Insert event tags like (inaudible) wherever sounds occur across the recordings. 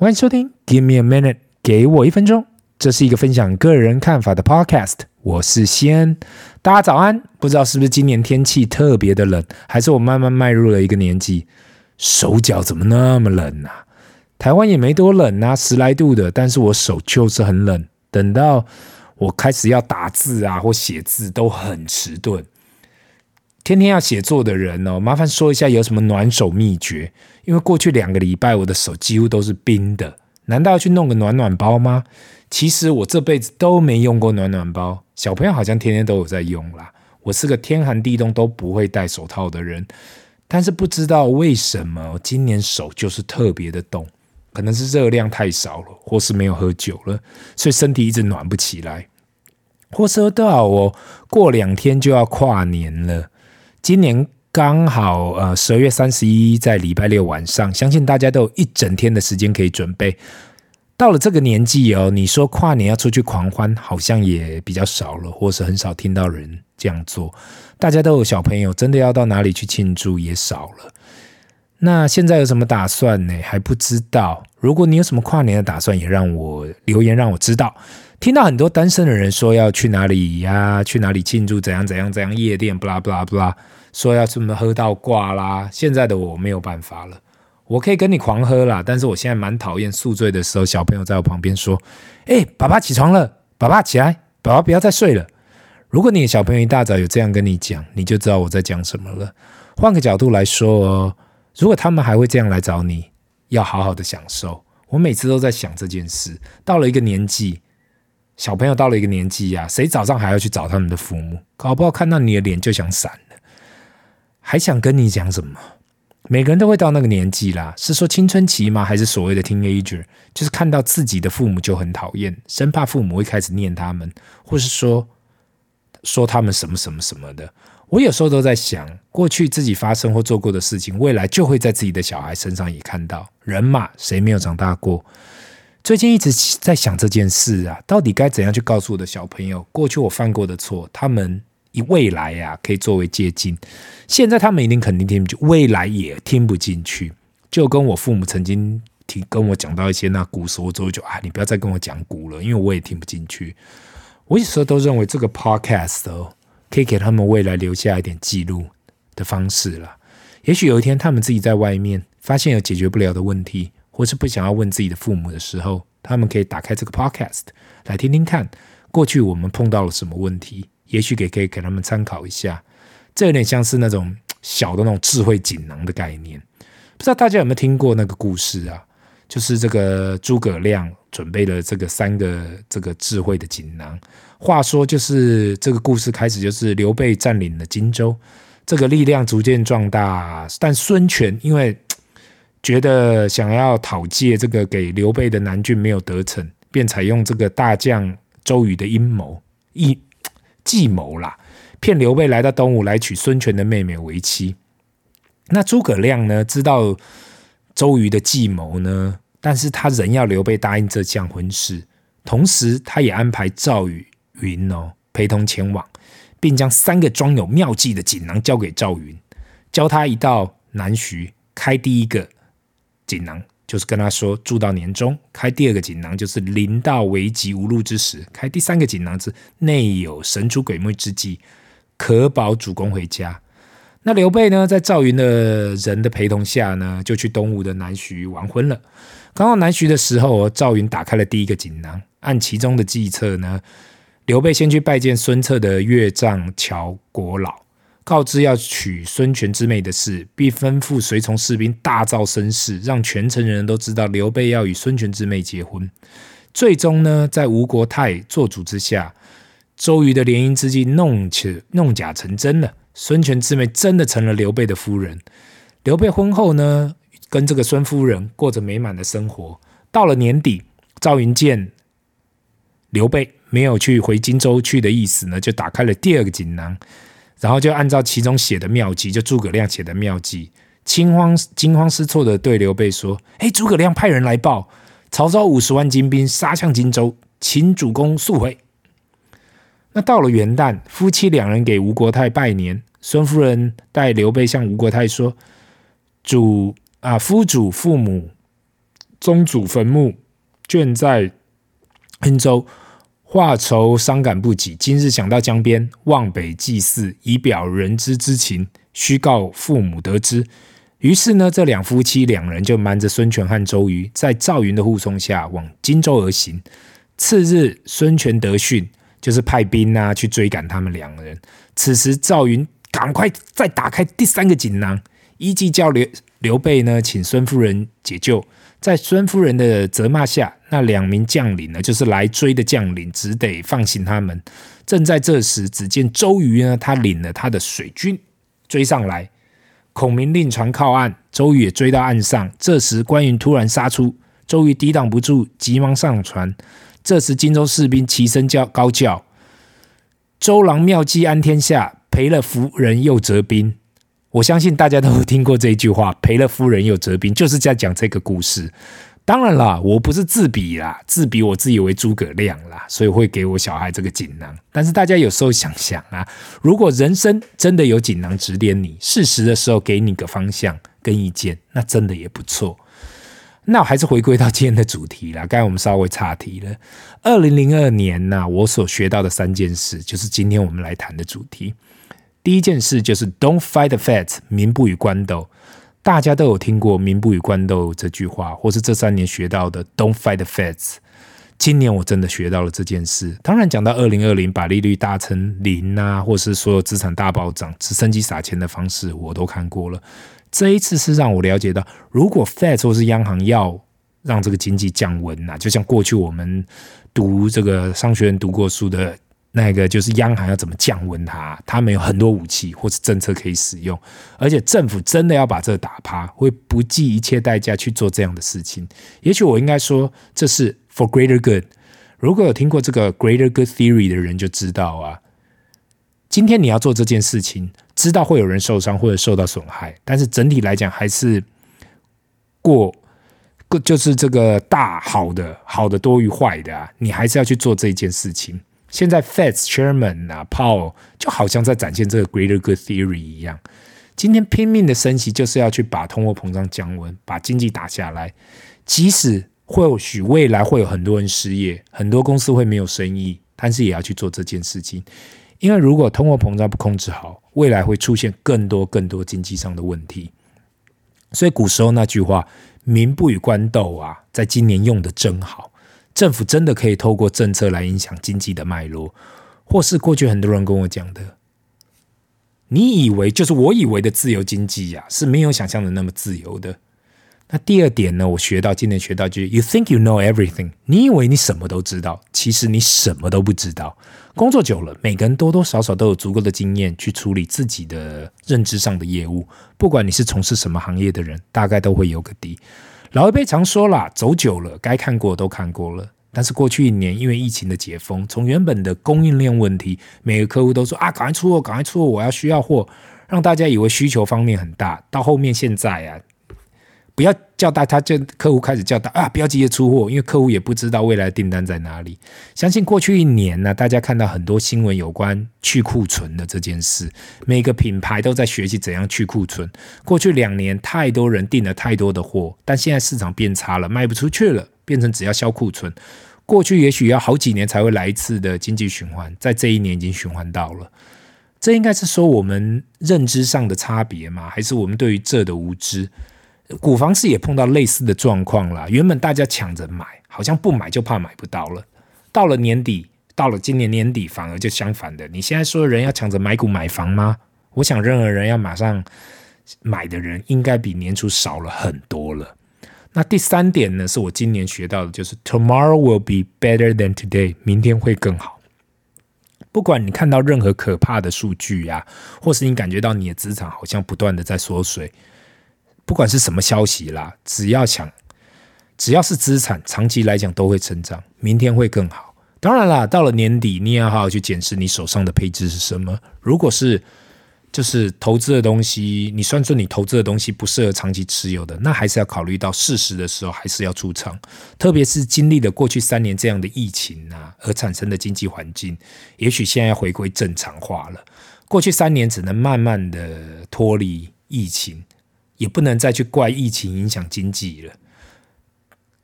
欢迎收听，Give me a minute，给我一分钟。这是一个分享个人看法的 podcast。我是西恩，大家早安。不知道是不是今年天气特别的冷，还是我慢慢迈入了一个年纪，手脚怎么那么冷啊？台湾也没多冷啊，十来度的，但是我手就是很冷。等到我开始要打字啊或写字，都很迟钝。天天要写作的人哦，麻烦说一下有什么暖手秘诀？因为过去两个礼拜我的手几乎都是冰的，难道要去弄个暖暖包吗？其实我这辈子都没用过暖暖包，小朋友好像天天都有在用啦。我是个天寒地冻都不会戴手套的人，但是不知道为什么今年手就是特别的冻，可能是热量太少了，或是没有喝酒了，所以身体一直暖不起来。或是说到哦，过两天就要跨年了。今年刚好呃十二月三十一在礼拜六晚上，相信大家都有一整天的时间可以准备。到了这个年纪哦，你说跨年要出去狂欢，好像也比较少了，或是很少听到人这样做。大家都有小朋友，真的要到哪里去庆祝也少了。那现在有什么打算呢？还不知道。如果你有什么跨年的打算，也让我留言让我知道。听到很多单身的人说要去哪里呀？去哪里庆祝？怎样怎样怎样？夜店，不啦不啦不啦，说要这么喝到挂啦。现在的我没有办法了，我可以跟你狂喝啦，但是我现在蛮讨厌宿醉的时候，小朋友在我旁边说：“哎，爸爸起床了，爸爸起来，爸爸不要再睡了。”如果你的小朋友一大早有这样跟你讲，你就知道我在讲什么了。换个角度来说哦，如果他们还会这样来找你，要好好的享受。我每次都在想这件事，到了一个年纪。小朋友到了一个年纪呀、谁早上还要去找他们的父母？搞不好看到你的脸就想闪了，还想跟你讲什么？每个人都会到那个年纪啦，是说青春期吗？还是所谓的 teenager？就是看到自己的父母就很讨厌，生怕父母会开始念他们，或是说说他们什么什么什么的。我有时候都在想，过去自己发生或做过的事情，未来就会在自己的小孩身上也看到。人嘛，谁没有长大过？最近一直在想这件事啊，到底该怎样去告诉我的小朋友，过去我犯过的错，他们以未来呀、啊、可以作为借鉴。现在他们一定肯定听不进，未来也听不进去。就跟我父母曾经听跟我讲到一些那古时候之后，就啊，你不要再跟我讲古了，因为我也听不进去。我有时候都认为这个 podcast 哦，可以给他们未来留下一点记录的方式了。也许有一天他们自己在外面发现有解决不了的问题。或是不想要问自己的父母的时候，他们可以打开这个 podcast 来听听看，过去我们碰到了什么问题，也许给可以给他们参考一下。这有点像是那种小的那种智慧锦囊的概念。不知道大家有没有听过那个故事啊？就是这个诸葛亮准备了这个三个这个智慧的锦囊。话说，就是这个故事开始，就是刘备占领了荆州，这个力量逐渐壮大，但孙权因为觉得想要讨借这个给刘备的南郡没有得逞，便采用这个大将周瑜的阴谋一 (tsk) 计谋啦，骗刘备来到东吴来娶孙权的妹妹为妻。那诸葛亮呢，知道周瑜的计谋呢，但是他仍要刘备答应这项婚事，同时他也安排赵云云哦陪同前往，并将三个装有妙计的锦囊交给赵云，教他一道南徐开第一个。锦囊就是跟他说，住到年终，开第二个锦囊就是临到危急无路之时，开第三个锦囊是内有神出鬼没之计，可保主公回家。那刘备呢，在赵云的人的陪同下呢，就去东吴的南徐完婚了。刚到南徐的时候，赵云打开了第一个锦囊，按其中的计策呢，刘备先去拜见孙策的岳丈乔国老。告知要娶孙权之妹的事，并吩咐随从士兵大造声势，让全城人都知道刘备要与孙权之妹结婚。最终呢，在吴国太做主之下，周瑜的联姻之计弄起弄假成真了。孙权之妹真的成了刘备的夫人。刘备婚后呢，跟这个孙夫人过着美满的生活。到了年底，赵云见刘备没有去回荆州去的意思呢，就打开了第二个锦囊。然后就按照其中写的妙计，就诸葛亮写的妙计，惊慌惊慌失措的对刘备说：“哎，诸葛亮派人来报，曹操五十万精兵杀向荆州，请主公速回。”那到了元旦，夫妻两人给吴国太拜年，孙夫人带刘备向吴国太说：“主啊，夫主父母宗祖坟墓，眷在郴州，话愁伤感不己。今日想到江边，望北祭祀，以表人之之情，须告父母得知。于是呢，这两夫妻两人就瞒着孙权和周瑜，在赵云的护送下往荆州而行。次日，孙权得讯，就是派兵啊去追赶他们两人。此时赵云赶快再打开第三个锦囊，依计叫刘刘备呢，请孙夫人解救。在孙夫人的责骂下，那两名将领呢，就是来追的将领，只得放行他们。正在这时，只见周瑜呢，他领了他的水军追上来。孔明令船靠岸，周瑜也追到岸上。这时关羽突然杀出，周瑜抵挡不住，急忙上船。这时荆州士兵齐声叫高叫：“周郎妙计安天下，赔了夫人又折兵。”我相信大家都听过这一句话，“赔了夫人又折兵”，就是在讲这个故事。当然啦，我不是自比啦，自比我自以为诸葛亮啦，所以会给我小孩这个锦囊。但是大家有时候想想啊，如果人生真的有锦囊指点你，适时的时候给你个方向跟意见，那真的也不错。那我还是回归到今天的主题啦。刚才我们稍微岔题了。二零零二年呐，我所学到的三件事，就是今天我们来谈的主题。第一件事就是 “Don't fight the FED 民不与官斗。大家都有听过“民不与官斗”这句话，或是这三年学到的 “Don't fight the FED。今年我真的学到了这件事。当然，讲到二零二零，把利率搭成零啊，或是所有资产大暴涨、直升机撒钱的方式，我都看过了。这一次是让我了解到，如果 Fed 或是央行要让这个经济降温呐，就像过去我们读这个商学院读过书的。那个就是央行要怎么降温它？他们有很多武器或是政策可以使用，而且政府真的要把这个打趴，会不计一切代价去做这样的事情。也许我应该说，这是 for greater good。如果有听过这个 greater good theory 的人就知道啊，今天你要做这件事情，知道会有人受伤或者受到损害，但是整体来讲还是过过就是这个大好的好的多于坏的啊，你还是要去做这件事情。现在 Fed Chairman 啊，Powell 就好像在展现这个 Greater Good Theory 一样，今天拼命的升息，就是要去把通货膨胀降温，把经济打下来。即使或许未来会有很多人失业，很多公司会没有生意，但是也要去做这件事情。因为如果通货膨胀不控制好，未来会出现更多更多经济上的问题。所以古时候那句话“民不与官斗”啊，在今年用的真好。政府真的可以透过政策来影响经济的脉络，或是过去很多人跟我讲的，你以为就是我以为的自由经济呀，是没有想象的那么自由的。那第二点呢，我学到今年学到就是，You think you know everything，你以为你什么都知道，其实你什么都不知道。工作久了，每个人多多少少都有足够的经验去处理自己的认知上的业务，不管你是从事什么行业的人，大概都会有个底。老一辈常说啦，走久了，该看过都看过了。但是过去一年，因为疫情的解封，从原本的供应链问题，每个客户都说啊，赶快出货，赶快出货，我要需要货，让大家以为需求方面很大。到后面现在啊。不要叫大，他就客户开始叫大啊！不要急着出货，因为客户也不知道未来的订单在哪里。相信过去一年呢，大家看到很多新闻有关去库存的这件事，每个品牌都在学习怎样去库存。过去两年，太多人订了太多的货，但现在市场变差了，卖不出去了，变成只要销库存。过去也许要好几年才会来一次的经济循环，在这一年已经循环到了。这应该是说我们认知上的差别吗？还是我们对于这的无知？股房市也碰到类似的状况啦。原本大家抢着买，好像不买就怕买不到了。到了年底，到了今年年底，反而就相反的。你现在说人要抢着买股买房吗？我想任何人要马上买的人，应该比年初少了很多了。那第三点呢，是我今年学到的，就是 Tomorrow will be better than today，明天会更好。不管你看到任何可怕的数据呀，或是你感觉到你的资产好像不断的在缩水。不管是什么消息啦，只要想，只要是资产，长期来讲都会成长，明天会更好。当然啦，到了年底，你也要好好去检视你手上的配置是什么。如果是就是投资的东西，你算出你投资的东西不适合长期持有的，那还是要考虑到适时的时候还是要出场。特别是经历了过去三年这样的疫情啊，而产生的经济环境，也许现在要回归正常化了。过去三年只能慢慢的脱离疫情。也不能再去怪疫情影响经济了。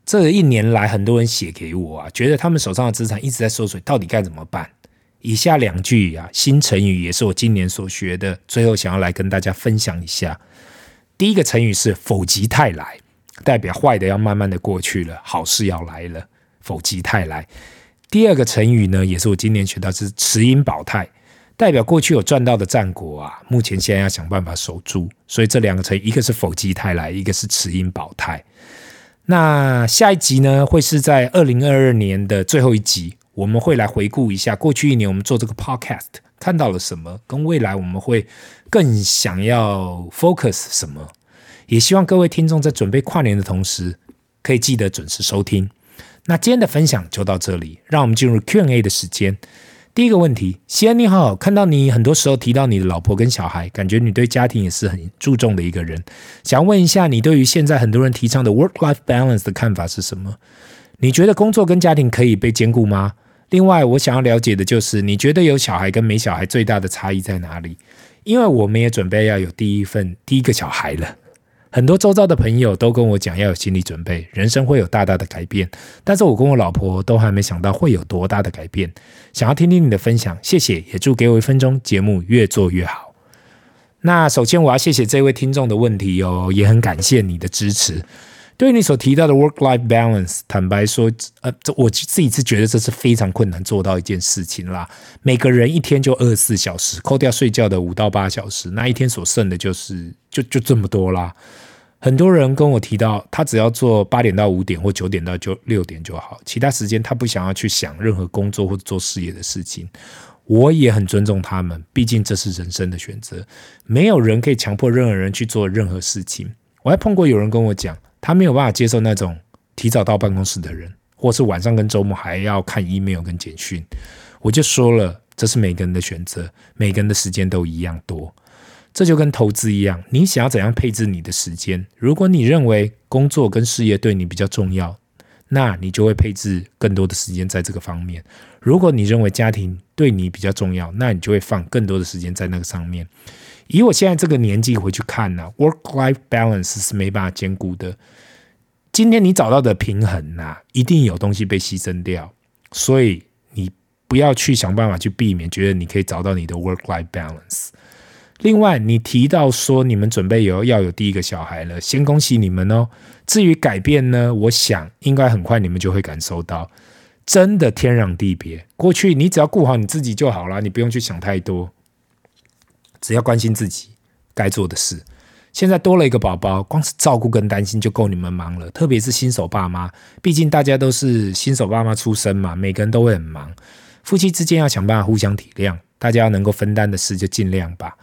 这一年来，很多人写给我啊，觉得他们手上的资产一直在缩水，到底该怎么办？以下两句啊，新成语也是我今年所学的，最后想要来跟大家分享一下。第一个成语是“否极泰来”，代表坏的要慢慢的过去了，好事要来了。否极泰来。第二个成语呢，也是我今年学到，是“持盈保泰”，代表过去有赚到的战果啊，目前现在要想办法守住。所以这两个成语，一个是“否极泰来”，一个是“持盈保泰”。那下一集呢，会是在二零二二年的最后一集，我们会来回顾一下过去一年我们做这个 podcast 看到了什么，跟未来我们会更想要 focus 什么。也希望各位听众在准备跨年的同时，可以记得准时收听。那今天的分享就到这里，让我们进入 Q&A 的时间。第一个问题，西安你好，看到你很多时候提到你的老婆跟小孩，感觉你对家庭也是很注重的一个人。想问一下，你对于现在很多人提倡的 work-life balance 的看法是什么？你觉得工作跟家庭可以被兼顾吗？另外，我想要了解的就是，你觉得有小孩跟没小孩最大的差异在哪里？因为我们也准备要有第一份第一个小孩了。很多周遭的朋友都跟我讲要有心理准备，人生会有大大的改变。但是我跟我老婆都还没想到会有多大的改变，想要听听你的分享，谢谢，也祝给我一分钟节目越做越好。那首先我要谢谢这位听众的问题哦，也很感谢你的支持。对于你所提到的 work-life balance，坦白说，呃，这我自己是觉得这是非常困难做到一件事情啦。每个人一天就二十四小时，扣掉睡觉的五到八小时，那一天所剩的就是就就这么多啦。很多人跟我提到，他只要做八点到五点或九点到九六点就好，其他时间他不想要去想任何工作或做事业的事情。我也很尊重他们，毕竟这是人生的选择，没有人可以强迫任何人去做任何事情。我还碰过有人跟我讲，他没有办法接受那种提早到办公室的人，或是晚上跟周末还要看 email 跟简讯。我就说了，这是每个人的选择，每个人的时间都一样多。这就跟投资一样，你想要怎样配置你的时间？如果你认为工作跟事业对你比较重要，那你就会配置更多的时间在这个方面；如果你认为家庭对你比较重要，那你就会放更多的时间在那个上面。以我现在这个年纪回去看呢、，work-life balance 是没办法兼顾的。今天你找到的平衡呐、一定有东西被牺牲掉，所以你不要去想办法去避免，觉得你可以找到你的 work-life balance。另外，你提到说你们准备有要有第一个小孩了，先恭喜你们哦。至于改变呢，我想应该很快你们就会感受到，真的天壤地别。过去你只要顾好你自己就好了，你不用去想太多，只要关心自己该做的事。现在多了一个宝宝，光是照顾跟担心就够你们忙了，特别是新手爸妈，毕竟大家都是新手爸妈出身嘛，每个人都会很忙。夫妻之间要想办法互相体谅，大家能够分担的事就尽量吧。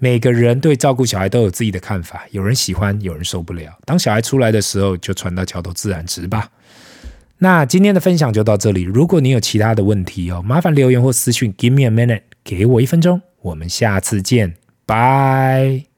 每个人对照顾小孩都有自己的看法，有人喜欢，有人受不了。当小孩出来的时候，就船到桥头自然直吧。那今天的分享就到这里。如果你有其他的问题哦，麻烦留言或私讯，Give me a minute，给我一分钟。我们下次见，拜。